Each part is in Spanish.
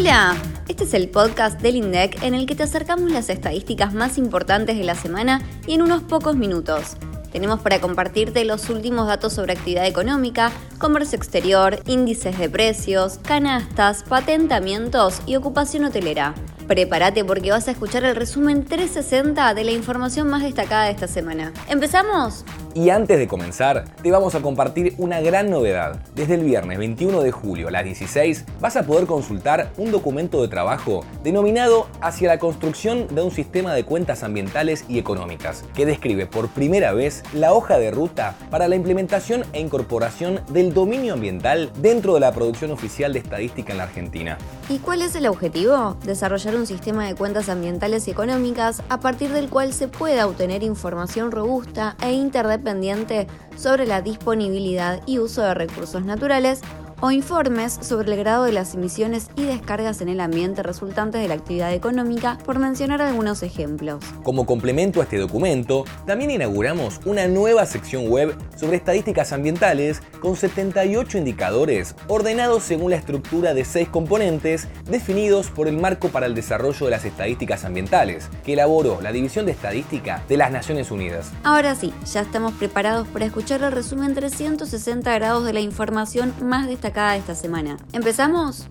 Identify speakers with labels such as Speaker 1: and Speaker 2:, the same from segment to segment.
Speaker 1: Hola, este es el podcast del INDEC en el que te acercamos las estadísticas más importantes de la semana y en unos pocos minutos. Tenemos para compartirte los últimos datos sobre actividad económica, comercio exterior, índices de precios, canastas, patentamientos y ocupación hotelera. Prepárate porque vas a escuchar el resumen 360 de la información más destacada de esta semana. ¿Empezamos?
Speaker 2: Y antes de comenzar, te vamos a compartir una gran novedad. Desde el viernes 21 de julio a las 16 vas a poder consultar un documento de trabajo denominado Hacia la construcción de un sistema de cuentas ambientales y económicas, que describe por primera vez la hoja de ruta para la implementación e incorporación del dominio ambiental dentro de la producción oficial de estadística en la Argentina.
Speaker 1: ¿Y cuál es el objetivo? Desarrollar un sistema de cuentas ambientales y económicas a partir del cual se pueda obtener información robusta e interdependiente sobre la disponibilidad y uso de recursos naturales o informes sobre el grado de las emisiones y descargas en el ambiente resultantes de la actividad económica, por mencionar algunos ejemplos.
Speaker 2: Como complemento a este documento, también inauguramos una nueva sección web sobre estadísticas ambientales con 78 indicadores ordenados según la estructura de seis componentes definidos por el Marco para el Desarrollo de las Estadísticas Ambientales, que elaboró la División de Estadística de las Naciones Unidas.
Speaker 1: Ahora sí, ya estamos preparados para escuchar el resumen 360 grados de la información más destacada de esta semana. ¿Empezamos?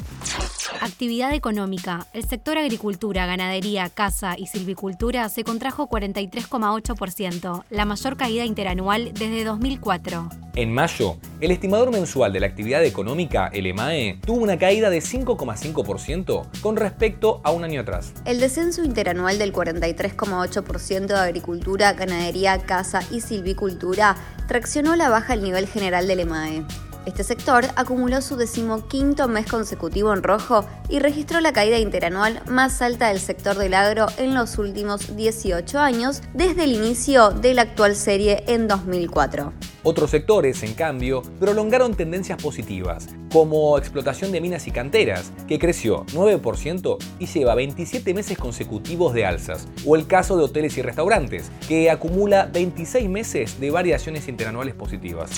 Speaker 3: Actividad económica. El sector agricultura, ganadería, caza y silvicultura se contrajo 43,8%, la mayor caída interanual desde 2004.
Speaker 2: En mayo, el estimador mensual de la actividad económica, el EMAE, tuvo una caída de 5,5% con respecto a un año atrás.
Speaker 1: El descenso interanual del 43,8% de agricultura, ganadería, caza y silvicultura traccionó la baja al nivel general del EMAE. Este sector acumuló su decimoquinto mes consecutivo en rojo y registró la caída interanual más alta del sector del agro en los últimos 18 años, desde el inicio de la actual serie en 2004.
Speaker 2: Otros sectores, en cambio, prolongaron tendencias positivas, como explotación de minas y canteras, que creció 9% y lleva 27 meses consecutivos de alzas, o el caso de hoteles y restaurantes, que acumula 26 meses de variaciones interanuales positivas.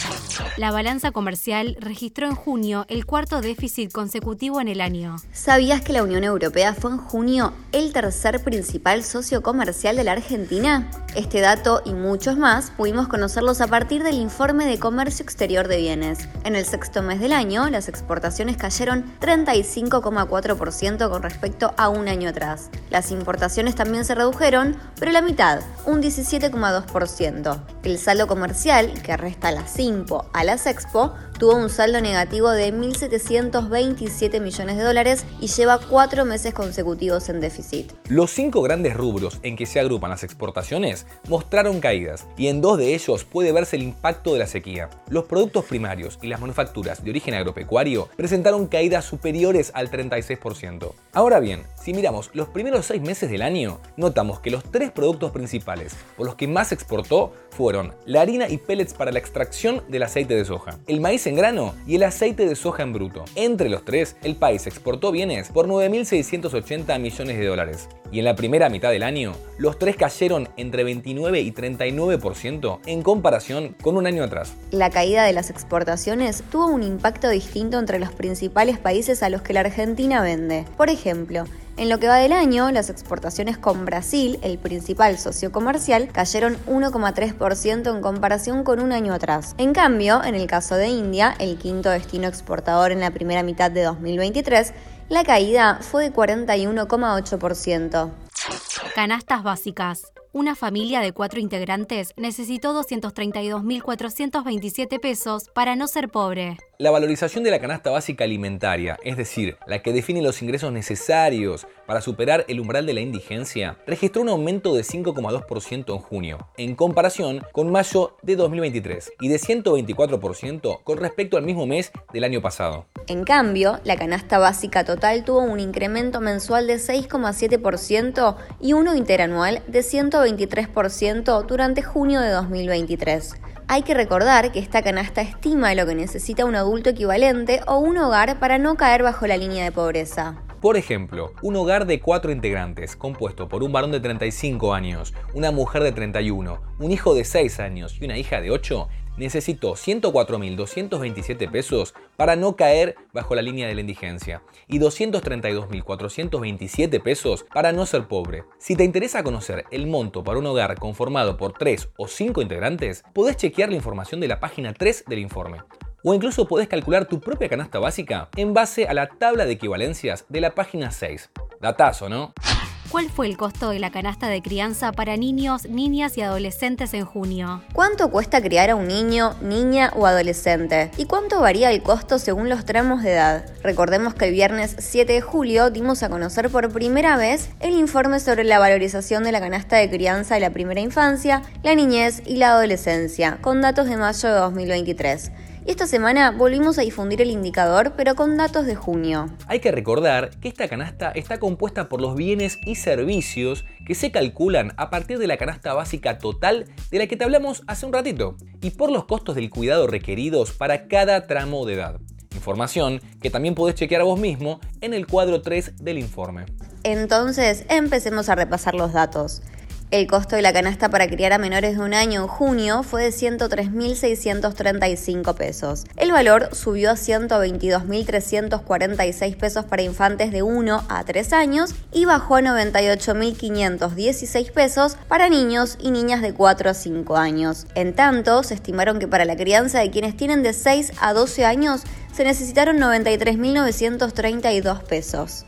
Speaker 3: La balanza comercial registró en junio el cuarto déficit consecutivo en el año.
Speaker 1: ¿Sabías que la Unión Europea fue en junio el tercer principal socio comercial de la Argentina? Este dato y muchos más pudimos conocerlos a partir del informe de comercio exterior de bienes. En el sexto mes del año, las exportaciones cayeron 35,4% con respecto a un año atrás. Las importaciones también se redujeron, pero la mitad, un 17,2%. El saldo comercial, que resta las IMPO a las Expo, tuvo un saldo negativo de 1.727 millones de dólares y lleva cuatro meses consecutivos en déficit.
Speaker 2: Los cinco grandes rubros en que se agrupan las exportaciones mostraron caídas y en dos de ellos puede verse el impacto de la sequía. Los productos primarios y las manufacturas de origen agropecuario presentaron caídas superiores al 36%. Ahora bien, si miramos los primeros seis meses del año, notamos que los tres productos principales por los que más exportó fueron la harina y pellets para la extracción del aceite de soja, el maíz grano y el aceite de soja en bruto. Entre los tres, el país exportó bienes por 9.680 millones de dólares. Y en la primera mitad del año, los tres cayeron entre 29 y 39% en comparación con un año atrás.
Speaker 1: La caída de las exportaciones tuvo un impacto distinto entre los principales países a los que la Argentina vende. Por ejemplo, en lo que va del año, las exportaciones con Brasil, el principal socio comercial, cayeron 1,3% en comparación con un año atrás. En cambio, en el caso de India, el quinto destino exportador en la primera mitad de 2023, la caída fue de 41,8%.
Speaker 3: Canastas básicas. Una familia de cuatro integrantes necesitó 232.427 pesos para no ser pobre.
Speaker 2: La valorización de la canasta básica alimentaria, es decir, la que define los ingresos necesarios para superar el umbral de la indigencia, registró un aumento de 5,2% en junio, en comparación con mayo de 2023, y de 124% con respecto al mismo mes del año pasado.
Speaker 1: En cambio, la canasta básica total tuvo un incremento mensual de 6,7% y uno interanual de 123% durante junio de 2023. Hay que recordar que esta canasta estima lo que necesita un adulto equivalente o un hogar para no caer bajo la línea de pobreza.
Speaker 2: Por ejemplo, un hogar de cuatro integrantes, compuesto por un varón de 35 años, una mujer de 31, un hijo de 6 años y una hija de 8, necesitó 104.227 pesos para no caer bajo la línea de la indigencia y 232.427 pesos para no ser pobre. Si te interesa conocer el monto para un hogar conformado por 3 o 5 integrantes, podés chequear la información de la página 3 del informe. O incluso podés calcular tu propia canasta básica en base a la tabla de equivalencias de la página 6. Datazo, ¿no?
Speaker 3: ¿Cuál fue el costo de la canasta de crianza para niños, niñas y adolescentes en junio?
Speaker 1: ¿Cuánto cuesta criar a un niño, niña o adolescente? ¿Y cuánto varía el costo según los tramos de edad? Recordemos que el viernes 7 de julio dimos a conocer por primera vez el informe sobre la valorización de la canasta de crianza de la primera infancia, la niñez y la adolescencia, con datos de mayo de 2023. Y esta semana volvimos a difundir el indicador, pero con datos de junio.
Speaker 2: Hay que recordar que esta canasta está compuesta por los bienes y servicios que se calculan a partir de la canasta básica total de la que te hablamos hace un ratito, y por los costos del cuidado requeridos para cada tramo de edad. Información que también podés chequear a vos mismo en el cuadro 3 del informe.
Speaker 1: Entonces, empecemos a repasar los datos. El costo de la canasta para criar a menores de un año en junio fue de 103.635 pesos. El valor subió a 122.346 pesos para infantes de 1 a 3 años y bajó a 98.516 pesos para niños y niñas de 4 a 5 años. En tanto, se estimaron que para la crianza de quienes tienen de 6 a 12 años se necesitaron 93.932 pesos.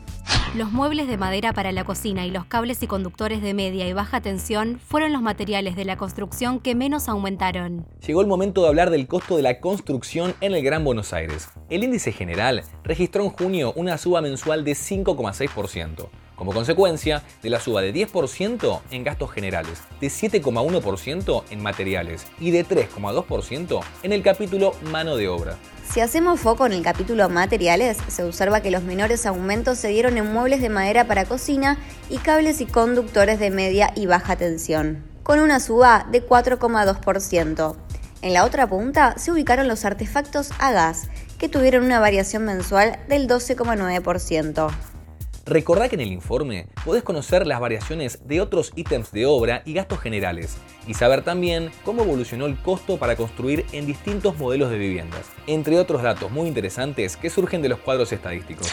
Speaker 3: Los muebles de madera para la cocina y los cables y conductores de media y baja tensión fueron los materiales de la construcción que menos aumentaron.
Speaker 2: Llegó el momento de hablar del costo de la construcción en el Gran Buenos Aires. El índice general registró en junio una suba mensual de 5,6%, como consecuencia de la suba de 10% en gastos generales, de 7,1% en materiales y de 3,2% en el capítulo mano de obra.
Speaker 1: Si hacemos foco en el capítulo materiales, se observa que los menores aumentos se dieron en muebles de madera para cocina y cables y conductores de media y baja tensión, con una suba de 4,2%. En la otra punta se ubicaron los artefactos a gas, que tuvieron una variación mensual del 12,9%.
Speaker 2: Recordá que en el informe podés conocer las variaciones de otros ítems de obra y gastos generales y saber también cómo evolucionó el costo para construir en distintos modelos de viviendas, entre otros datos muy interesantes que surgen de los cuadros estadísticos.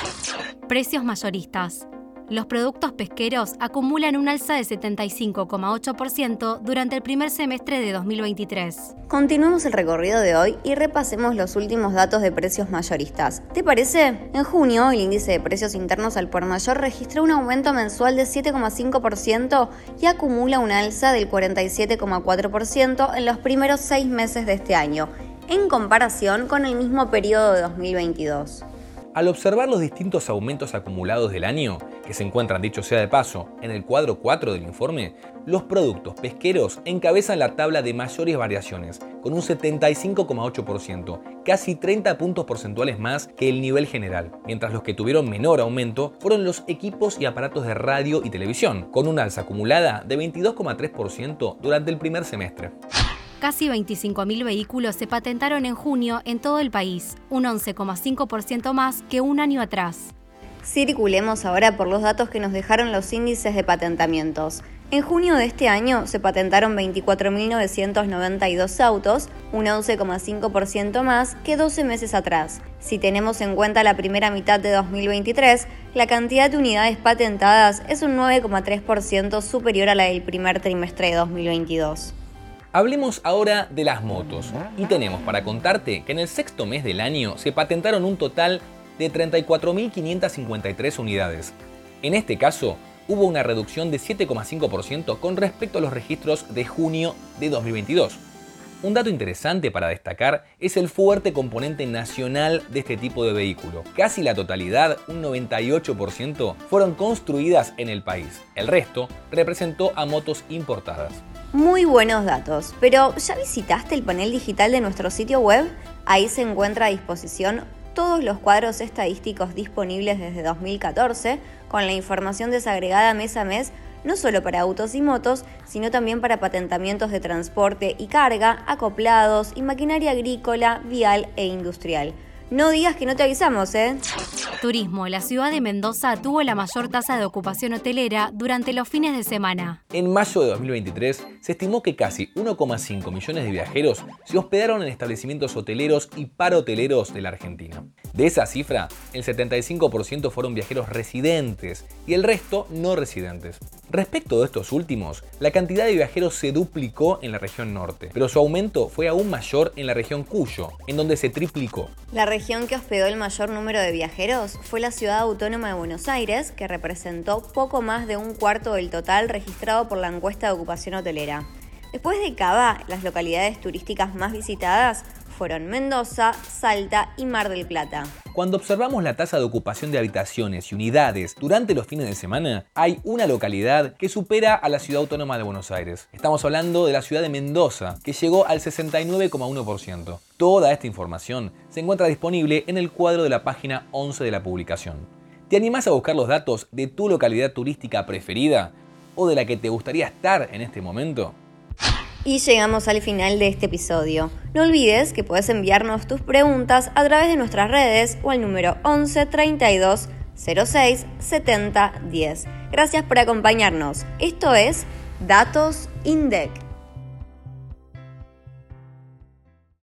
Speaker 3: Precios mayoristas los productos pesqueros acumulan un alza de 75,8% durante el primer semestre de 2023.
Speaker 1: Continuemos el recorrido de hoy y repasemos los últimos datos de precios mayoristas. ¿Te parece? En junio, el índice de precios internos al por mayor registró un aumento mensual de 7,5% y acumula un alza del 47,4% en los primeros seis meses de este año, en comparación con el mismo periodo de 2022.
Speaker 2: Al observar los distintos aumentos acumulados del año, que se encuentran, dicho sea de paso, en el cuadro 4 del informe, los productos pesqueros encabezan la tabla de mayores variaciones, con un 75,8%, casi 30 puntos porcentuales más que el nivel general, mientras los que tuvieron menor aumento fueron los equipos y aparatos de radio y televisión, con una alza acumulada de 22,3% durante el primer semestre.
Speaker 3: Casi 25.000 vehículos se patentaron en junio en todo el país, un 11,5% más que un año atrás.
Speaker 1: Circulemos ahora por los datos que nos dejaron los índices de patentamientos. En junio de este año se patentaron 24.992 autos, un 11,5% más que 12 meses atrás. Si tenemos en cuenta la primera mitad de 2023, la cantidad de unidades patentadas es un 9,3% superior a la del primer trimestre de 2022.
Speaker 2: Hablemos ahora de las motos. Y tenemos para contarte que en el sexto mes del año se patentaron un total de 34.553 unidades. En este caso, hubo una reducción de 7,5% con respecto a los registros de junio de 2022. Un dato interesante para destacar es el fuerte componente nacional de este tipo de vehículo. Casi la totalidad, un 98%, fueron construidas en el país. El resto representó a motos importadas.
Speaker 1: Muy buenos datos, pero ¿ya visitaste el panel digital de nuestro sitio web? Ahí se encuentra a disposición todos los cuadros estadísticos disponibles desde 2014, con la información desagregada mes a mes, no solo para autos y motos, sino también para patentamientos de transporte y carga, acoplados y maquinaria agrícola, vial e industrial. No digas que no te avisamos, ¿eh?
Speaker 3: Turismo. La ciudad de Mendoza tuvo la mayor tasa de ocupación hotelera durante los fines de semana.
Speaker 2: En mayo de 2023 se estimó que casi 1,5 millones de viajeros se hospedaron en establecimientos hoteleros y parahoteleros de la Argentina. De esa cifra, el 75% fueron viajeros residentes y el resto no residentes. Respecto de estos últimos, la cantidad de viajeros se duplicó en la región norte, pero su aumento fue aún mayor en la región Cuyo, en donde se triplicó.
Speaker 1: La región que hospedó el mayor número de viajeros fue la ciudad autónoma de Buenos Aires, que representó poco más de un cuarto del total registrado por la encuesta de ocupación hotelera. Después de Cava, las localidades turísticas más visitadas fueron Mendoza, Salta y Mar del Plata.
Speaker 2: Cuando observamos la tasa de ocupación de habitaciones y unidades durante los fines de semana, hay una localidad que supera a la ciudad autónoma de Buenos Aires. Estamos hablando de la ciudad de Mendoza, que llegó al 69,1%. Toda esta información se encuentra disponible en el cuadro de la página 11 de la publicación. ¿Te animás a buscar los datos de tu localidad turística preferida o de la que te gustaría estar en este momento?
Speaker 1: Y llegamos al final de este episodio. No olvides que puedes enviarnos tus preguntas a través de nuestras redes o al número 11 32 06 70 10. Gracias por acompañarnos. Esto es Datos INDEC.